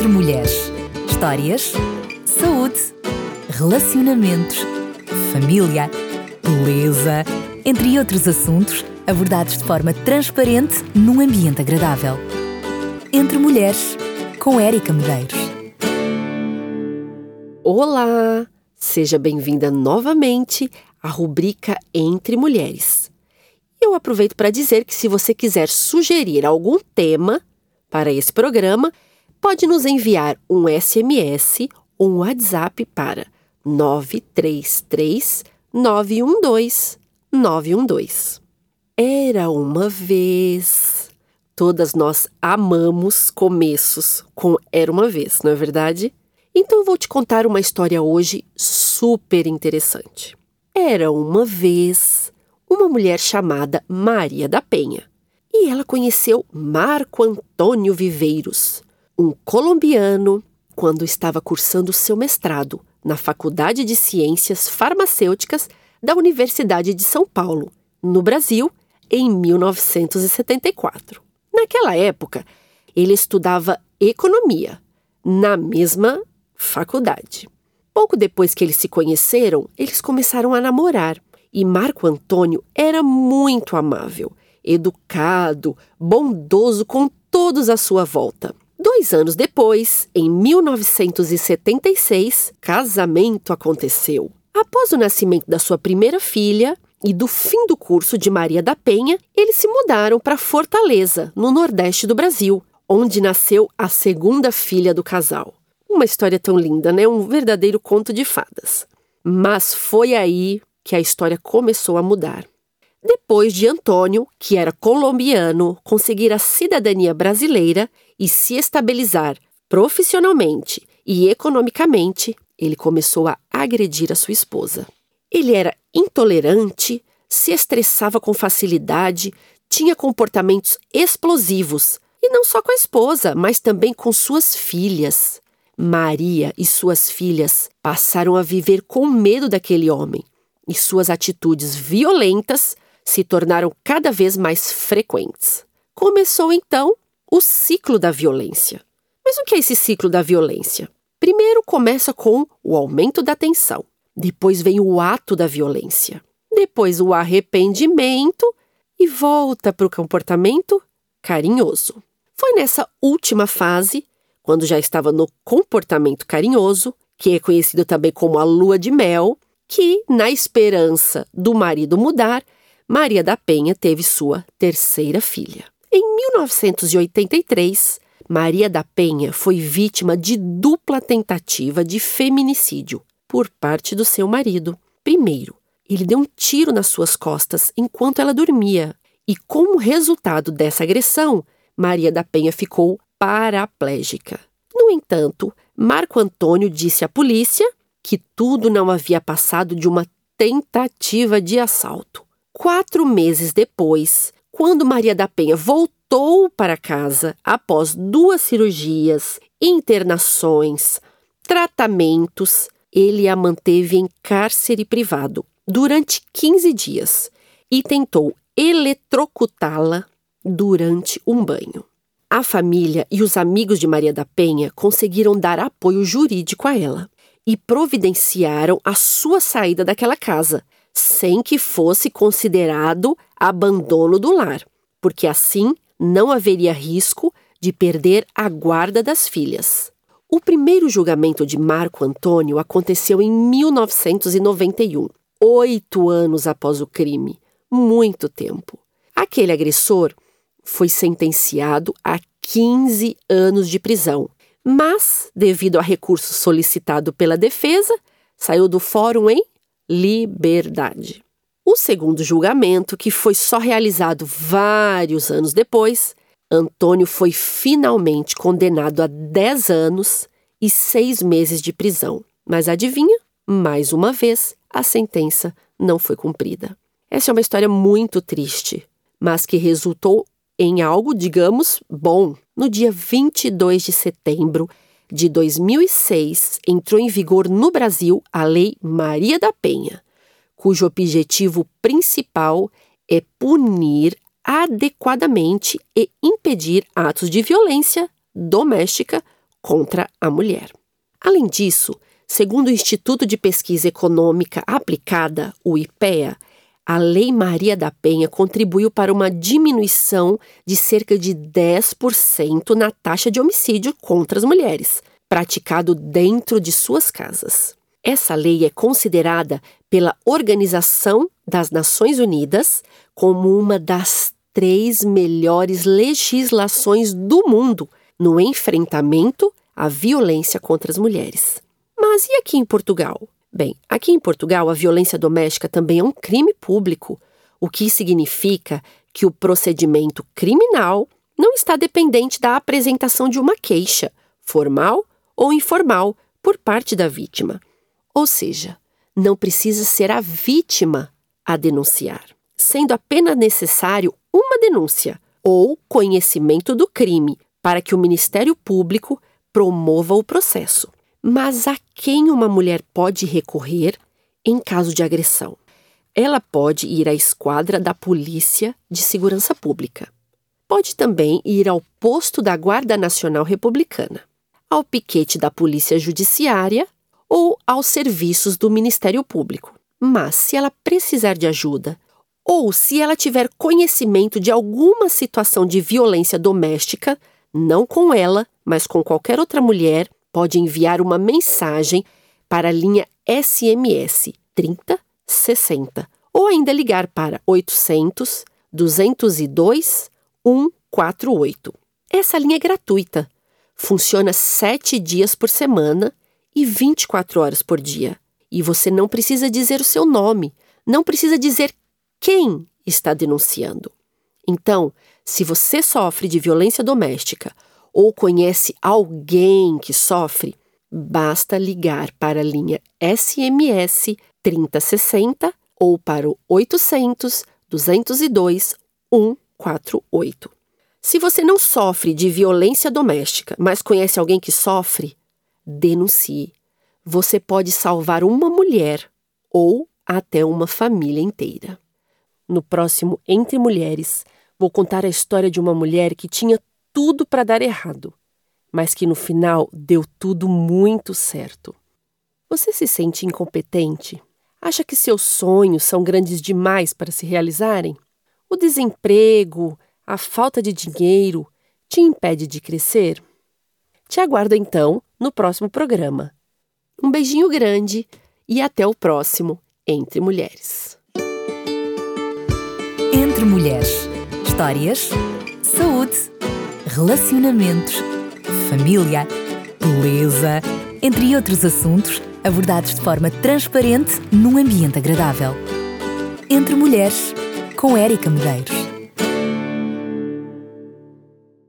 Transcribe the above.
Entre mulheres. Histórias, saúde, relacionamentos, família, beleza, entre outros assuntos abordados de forma transparente num ambiente agradável. Entre mulheres, com Érica Medeiros. Olá! Seja bem-vinda novamente à rubrica Entre Mulheres. Eu aproveito para dizer que se você quiser sugerir algum tema para esse programa, pode nos enviar um SMS ou um WhatsApp para 933 912 912. Era uma vez. Todas nós amamos começos com Era uma vez, não é verdade? Então eu vou te contar uma história hoje super interessante. Era uma vez uma mulher chamada Maria da Penha e ela conheceu Marco Antônio Viveiros, um colombiano, quando estava cursando seu mestrado na Faculdade de Ciências Farmacêuticas da Universidade de São Paulo, no Brasil, em 1974. Naquela época, ele estudava economia na mesma faculdade. Pouco depois que eles se conheceram, eles começaram a namorar e Marco Antônio era muito amável, educado, bondoso com todos à sua volta. Dois anos depois, em 1976, casamento aconteceu. Após o nascimento da sua primeira filha e do fim do curso de Maria da Penha, eles se mudaram para Fortaleza, no nordeste do Brasil, onde nasceu a segunda filha do casal. Uma história tão linda, né? Um verdadeiro conto de fadas. Mas foi aí que a história começou a mudar. Depois de Antônio, que era colombiano, conseguir a cidadania brasileira e se estabilizar profissionalmente e economicamente, ele começou a agredir a sua esposa. Ele era intolerante, se estressava com facilidade, tinha comportamentos explosivos, e não só com a esposa, mas também com suas filhas. Maria e suas filhas passaram a viver com medo daquele homem, e suas atitudes violentas se tornaram cada vez mais frequentes. Começou então o ciclo da violência. Mas o que é esse ciclo da violência? Primeiro começa com o aumento da tensão, depois vem o ato da violência, depois o arrependimento e volta para o comportamento carinhoso. Foi nessa última fase, quando já estava no comportamento carinhoso, que é conhecido também como a lua de mel, que, na esperança do marido mudar, Maria da Penha teve sua terceira filha. Em 1983, Maria da Penha foi vítima de dupla tentativa de feminicídio por parte do seu marido. Primeiro, ele deu um tiro nas suas costas enquanto ela dormia, e como resultado dessa agressão, Maria da Penha ficou paraplégica. No entanto, Marco Antônio disse à polícia que tudo não havia passado de uma tentativa de assalto. Quatro meses depois, quando Maria da Penha voltou para casa após duas cirurgias, internações, tratamentos, ele a manteve em cárcere privado durante 15 dias e tentou eletrocutá-la durante um banho. A família e os amigos de Maria da Penha conseguiram dar apoio jurídico a ela e providenciaram a sua saída daquela casa, sem que fosse considerado abandono do lar, porque assim não haveria risco de perder a guarda das filhas. O primeiro julgamento de Marco Antônio aconteceu em 1991, oito anos após o crime. Muito tempo. Aquele agressor foi sentenciado a 15 anos de prisão, mas, devido a recurso solicitado pela defesa, saiu do fórum em liberdade. O segundo julgamento, que foi só realizado vários anos depois, Antônio foi finalmente condenado a 10 anos e 6 meses de prisão. Mas adivinha? Mais uma vez, a sentença não foi cumprida. Essa é uma história muito triste, mas que resultou em algo, digamos, bom. No dia 22 de setembro de 2006, entrou em vigor no Brasil a Lei Maria da Penha, cujo objetivo principal é punir adequadamente e impedir atos de violência doméstica contra a mulher. Além disso, segundo o Instituto de Pesquisa Econômica Aplicada, o IPEA, a Lei Maria da Penha contribuiu para uma diminuição de cerca de 10% na taxa de homicídio contra as mulheres, praticado dentro de suas casas. Essa lei é considerada pela Organização das Nações Unidas como uma das três melhores legislações do mundo no enfrentamento à violência contra as mulheres. Mas e aqui em Portugal? Bem, aqui em Portugal a violência doméstica também é um crime público, o que significa que o procedimento criminal não está dependente da apresentação de uma queixa, formal ou informal, por parte da vítima. Ou seja, não precisa ser a vítima a denunciar, sendo apenas necessário uma denúncia ou conhecimento do crime para que o Ministério Público promova o processo. Mas a quem uma mulher pode recorrer em caso de agressão? Ela pode ir à esquadra da Polícia de Segurança Pública. Pode também ir ao posto da Guarda Nacional Republicana, ao piquete da Polícia Judiciária ou aos serviços do Ministério Público. Mas se ela precisar de ajuda ou se ela tiver conhecimento de alguma situação de violência doméstica, não com ela, mas com qualquer outra mulher, pode enviar uma mensagem para a linha SMS 3060 ou ainda ligar para 800 202 148. Essa linha é gratuita. Funciona sete dias por semana e 24 horas por dia. E você não precisa dizer o seu nome, não precisa dizer quem está denunciando. Então, se você sofre de violência doméstica ou conhece alguém que sofre, basta ligar para a linha SMS 3060 ou para o 800 202 148. Se você não sofre de violência doméstica, mas conhece alguém que sofre, denuncie. Você pode salvar uma mulher ou até uma família inteira. No próximo Entre Mulheres, vou contar a história de uma mulher que tinha tudo para dar errado, mas que no final deu tudo muito certo. Você se sente incompetente? Acha que seus sonhos são grandes demais para se realizarem? O desemprego, a falta de dinheiro te impede de crescer? Te aguardo então no próximo programa. Um beijinho grande e até o próximo Entre Mulheres. Entre Mulheres. Histórias, saúde relacionamentos, família, beleza, entre outros assuntos abordados de forma transparente num ambiente agradável. Entre Mulheres, com Érica Medeiros.